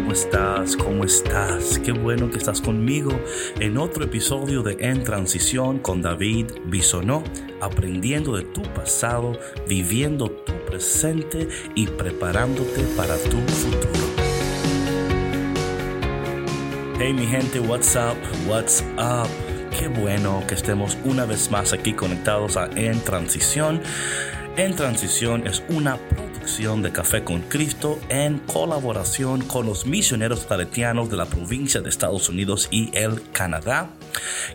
¿cómo estás? ¿Cómo estás? Qué bueno que estás conmigo en otro episodio de En Transición con David Bisonó, aprendiendo de tu pasado, viviendo tu presente y preparándote para tu futuro. Hey mi gente, what's up? What's up? Qué bueno que estemos una vez más aquí conectados a En Transición. En Transición es una de Café con Cristo en colaboración con los misioneros claretianos de la provincia de Estados Unidos y el Canadá.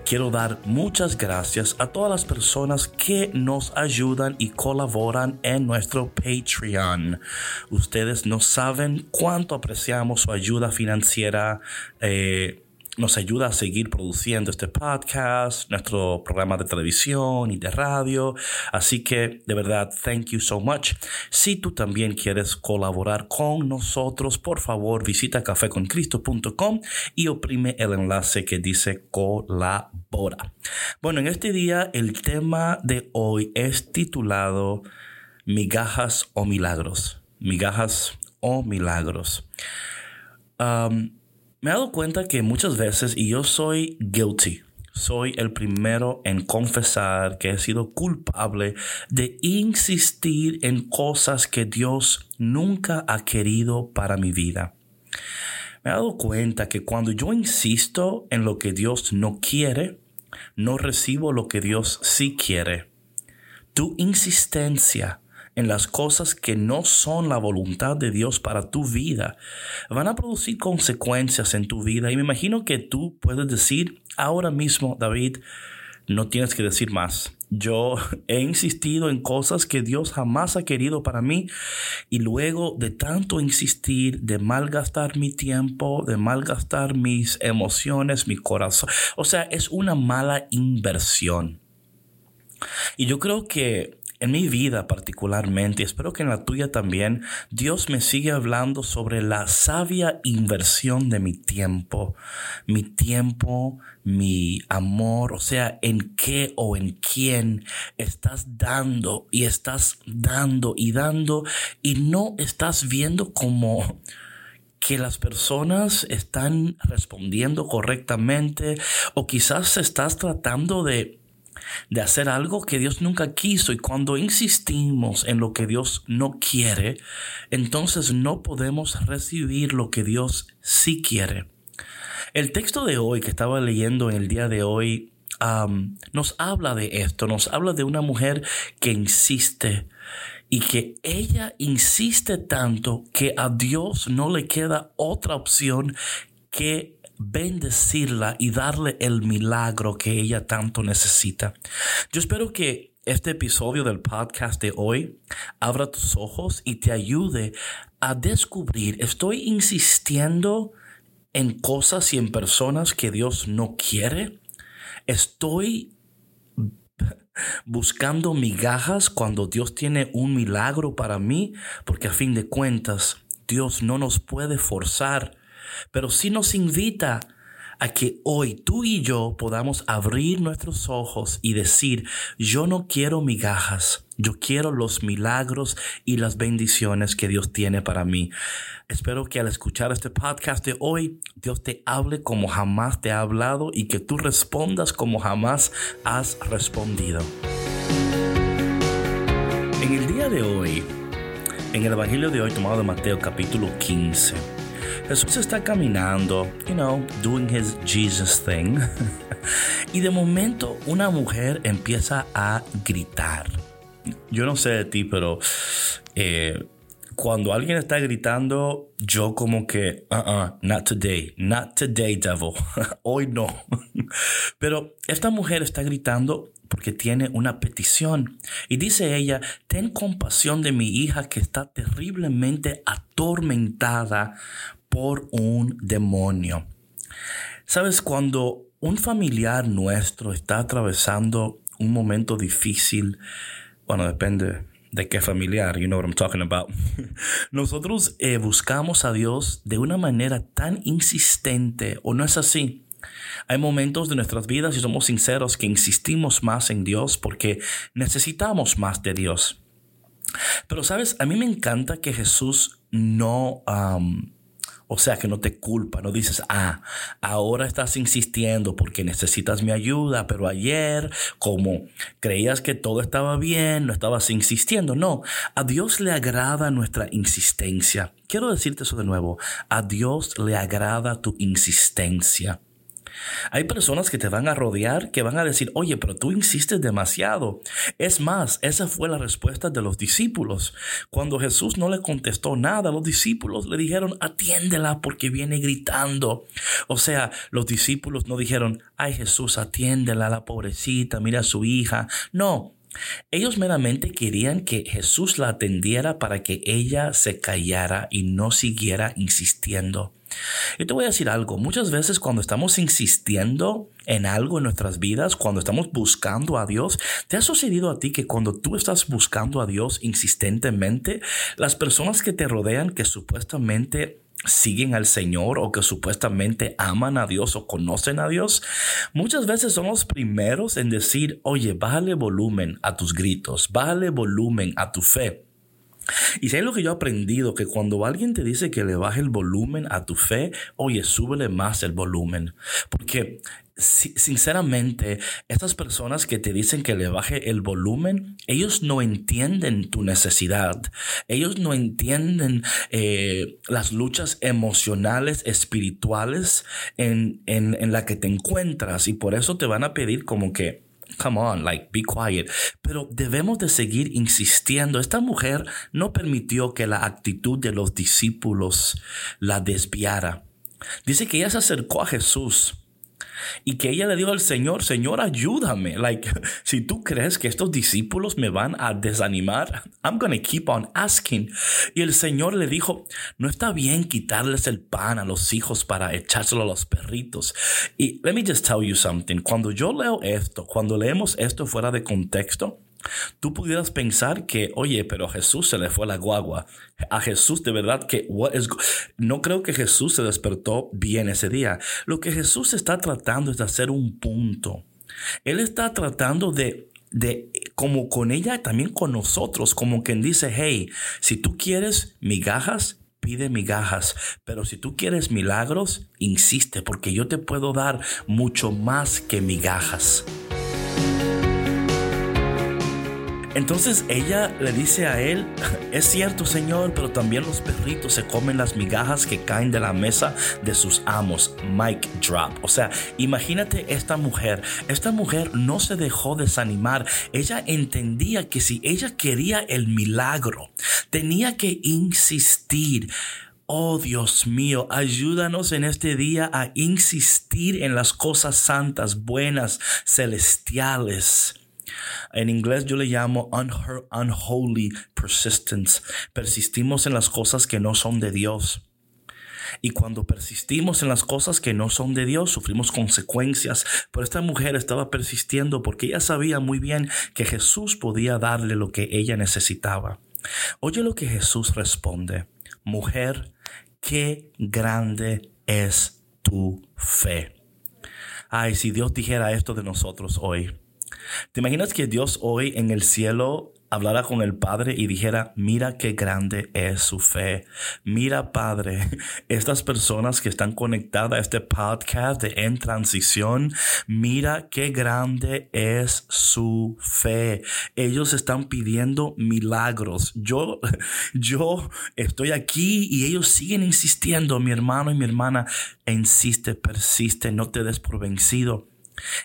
Quiero dar muchas gracias a todas las personas que nos ayudan y colaboran en nuestro Patreon. Ustedes no saben cuánto apreciamos su ayuda financiera. Eh, nos ayuda a seguir produciendo este podcast, nuestro programa de televisión y de radio. Así que de verdad, thank you so much. Si tú también quieres colaborar con nosotros, por favor visita cafeconcristo.com y oprime el enlace que dice colabora. Bueno, en este día el tema de hoy es titulado Migajas o Milagros. Migajas o Milagros. Um, me he dado cuenta que muchas veces, y yo soy guilty, soy el primero en confesar que he sido culpable de insistir en cosas que Dios nunca ha querido para mi vida. Me he dado cuenta que cuando yo insisto en lo que Dios no quiere, no recibo lo que Dios sí quiere. Tu insistencia en las cosas que no son la voluntad de Dios para tu vida, van a producir consecuencias en tu vida. Y me imagino que tú puedes decir ahora mismo, David, no tienes que decir más. Yo he insistido en cosas que Dios jamás ha querido para mí y luego de tanto insistir, de malgastar mi tiempo, de malgastar mis emociones, mi corazón, o sea, es una mala inversión. Y yo creo que en mi vida particularmente, y espero que en la tuya también, Dios me sigue hablando sobre la sabia inversión de mi tiempo, mi tiempo, mi amor, o sea, en qué o en quién estás dando y estás dando y dando y no estás viendo como que las personas están respondiendo correctamente o quizás estás tratando de de hacer algo que Dios nunca quiso y cuando insistimos en lo que Dios no quiere, entonces no podemos recibir lo que Dios sí quiere. El texto de hoy que estaba leyendo en el día de hoy nos habla de esto, nos habla de una mujer que insiste y que ella insiste tanto que a Dios no le queda otra opción que bendecirla y darle el milagro que ella tanto necesita. Yo espero que este episodio del podcast de hoy abra tus ojos y te ayude a descubrir, estoy insistiendo en cosas y en personas que Dios no quiere. Estoy buscando migajas cuando Dios tiene un milagro para mí, porque a fin de cuentas Dios no nos puede forzar pero sí nos invita a que hoy tú y yo podamos abrir nuestros ojos y decir, yo no quiero migajas, yo quiero los milagros y las bendiciones que Dios tiene para mí. Espero que al escuchar este podcast de hoy, Dios te hable como jamás te ha hablado y que tú respondas como jamás has respondido. En el día de hoy, en el Evangelio de hoy tomado de Mateo capítulo 15, Jesús está caminando, you know, doing his Jesus thing. y de momento una mujer empieza a gritar. Yo no sé de ti, pero eh, cuando alguien está gritando, yo como que, uh -uh, not today, not today, devil. Hoy no. Pero esta mujer está gritando porque tiene una petición. Y dice ella, ten compasión de mi hija que está terriblemente atormentada por un demonio. Sabes, cuando un familiar nuestro está atravesando un momento difícil, bueno, depende de qué familiar, you know what I'm talking about. Nosotros eh, buscamos a Dios de una manera tan insistente, ¿o no es así? Hay momentos de nuestras vidas, y somos sinceros, que insistimos más en Dios porque necesitamos más de Dios. Pero sabes, a mí me encanta que Jesús no, O sea que no te culpa, no dices, ah, ahora estás insistiendo porque necesitas mi ayuda, pero ayer, como creías que todo estaba bien, no estabas insistiendo. No, a Dios le agrada nuestra insistencia. Quiero decirte eso de nuevo, a Dios le agrada tu insistencia. Hay personas que te van a rodear que van a decir, oye, pero tú insistes demasiado. Es más, esa fue la respuesta de los discípulos. Cuando Jesús no le contestó nada, los discípulos le dijeron, atiéndela porque viene gritando. O sea, los discípulos no dijeron, ay Jesús, atiéndela, la pobrecita, mira a su hija. No, ellos meramente querían que Jesús la atendiera para que ella se callara y no siguiera insistiendo. Y te voy a decir algo, muchas veces cuando estamos insistiendo en algo en nuestras vidas, cuando estamos buscando a Dios, ¿te ha sucedido a ti que cuando tú estás buscando a Dios insistentemente, las personas que te rodean que supuestamente siguen al Señor o que supuestamente aman a Dios o conocen a Dios, muchas veces son los primeros en decir, oye, bájale volumen a tus gritos, bájale volumen a tu fe. Y si hay lo que yo he aprendido, que cuando alguien te dice que le baje el volumen a tu fe, oye, súbele más el volumen. Porque sinceramente, estas personas que te dicen que le baje el volumen, ellos no entienden tu necesidad. Ellos no entienden eh, las luchas emocionales, espirituales en, en, en la que te encuentras. Y por eso te van a pedir como que Come on, like, be quiet. Pero debemos de seguir insistiendo. Esta mujer no permitió que la actitud de los discípulos la desviara. Dice que ella se acercó a Jesús y que ella le dijo al Señor, Señor, ayúdame. Like, si tú crees que estos discípulos me van a desanimar, I'm to keep on asking. Y el Señor le dijo, no está bien quitarles el pan a los hijos para echárselo a los perritos. Y let me just tell you something. Cuando yo leo esto, cuando leemos esto fuera de contexto, Tú pudieras pensar que, oye, pero a Jesús se le fue la guagua. A Jesús de verdad que, no creo que Jesús se despertó bien ese día. Lo que Jesús está tratando es de hacer un punto. Él está tratando de, de, como con ella, también con nosotros, como quien dice, hey, si tú quieres migajas, pide migajas, pero si tú quieres milagros, insiste, porque yo te puedo dar mucho más que migajas. Entonces ella le dice a él, es cierto Señor, pero también los perritos se comen las migajas que caen de la mesa de sus amos. Mike drop. O sea, imagínate esta mujer. Esta mujer no se dejó desanimar. Ella entendía que si ella quería el milagro, tenía que insistir. Oh Dios mío, ayúdanos en este día a insistir en las cosas santas, buenas, celestiales. En inglés yo le llamo unholy persistence. Persistimos en las cosas que no son de Dios. Y cuando persistimos en las cosas que no son de Dios, sufrimos consecuencias. Pero esta mujer estaba persistiendo porque ella sabía muy bien que Jesús podía darle lo que ella necesitaba. Oye lo que Jesús responde. Mujer, qué grande es tu fe. Ay, si Dios dijera esto de nosotros hoy. ¿Te imaginas que Dios hoy en el cielo hablara con el Padre y dijera, mira qué grande es su fe. Mira, Padre, estas personas que están conectadas a este podcast En Transición, mira qué grande es su fe. Ellos están pidiendo milagros. Yo, yo estoy aquí y ellos siguen insistiendo, mi hermano y mi hermana, insiste, persiste, no te des por vencido.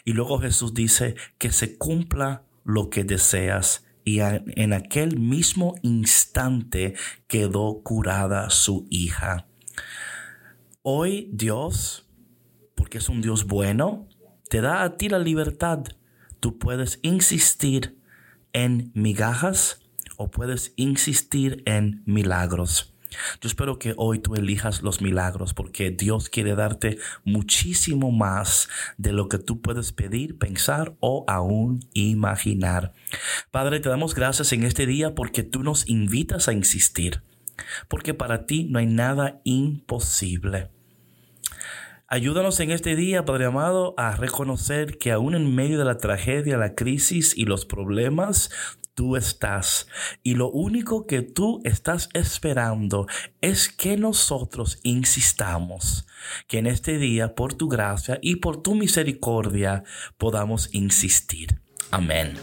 Y luego Jesús dice que se cumpla lo que deseas. Y en aquel mismo instante quedó curada su hija. Hoy Dios, porque es un Dios bueno, te da a ti la libertad. Tú puedes insistir en migajas o puedes insistir en milagros. Yo espero que hoy tú elijas los milagros porque Dios quiere darte muchísimo más de lo que tú puedes pedir, pensar o aún imaginar. Padre, te damos gracias en este día porque tú nos invitas a insistir, porque para ti no hay nada imposible. Ayúdanos en este día, Padre amado, a reconocer que aún en medio de la tragedia, la crisis y los problemas, tú estás. Y lo único que tú estás esperando es que nosotros insistamos, que en este día, por tu gracia y por tu misericordia, podamos insistir. Amén.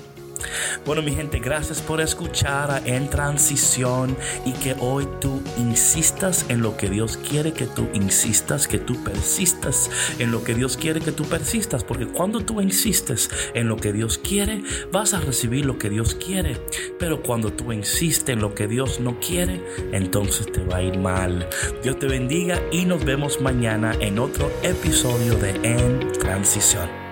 Bueno, mi gente, gracias por escuchar a En Transición y que hoy tú insistas en lo que Dios quiere que tú insistas, que tú persistas en lo que Dios quiere que tú persistas, porque cuando tú insistes en lo que Dios quiere, vas a recibir lo que Dios quiere, pero cuando tú insistes en lo que Dios no quiere, entonces te va a ir mal. Dios te bendiga y nos vemos mañana en otro episodio de En Transición.